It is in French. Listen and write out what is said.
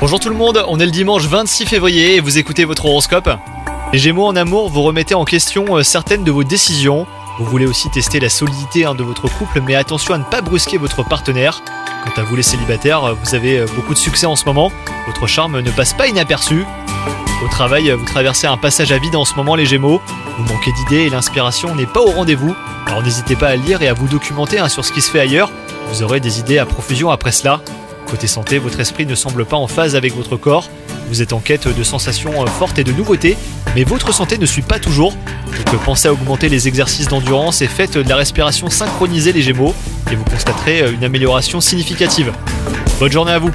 Bonjour tout le monde, on est le dimanche 26 février et vous écoutez votre horoscope. Les Gémeaux en amour, vous remettez en question euh, certaines de vos décisions. Vous voulez aussi tester la solidité hein, de votre couple, mais attention à ne pas brusquer votre partenaire. Quant à vous les célibataires, euh, vous avez euh, beaucoup de succès en ce moment. Votre charme ne passe pas inaperçu. Au travail, vous traversez un passage à vide en ce moment les Gémeaux. Vous manquez d'idées et l'inspiration n'est pas au rendez-vous. Alors n'hésitez pas à lire et à vous documenter hein, sur ce qui se fait ailleurs. Vous aurez des idées à profusion après cela. Côté santé, votre esprit ne semble pas en phase avec votre corps. Vous êtes en quête de sensations euh, fortes et de nouveautés, mais votre santé ne suit pas toujours. Donc pensez à augmenter les exercices d'endurance et faites de la respiration synchronisée les Gémeaux, et vous constaterez euh, une amélioration significative. Bonne journée à vous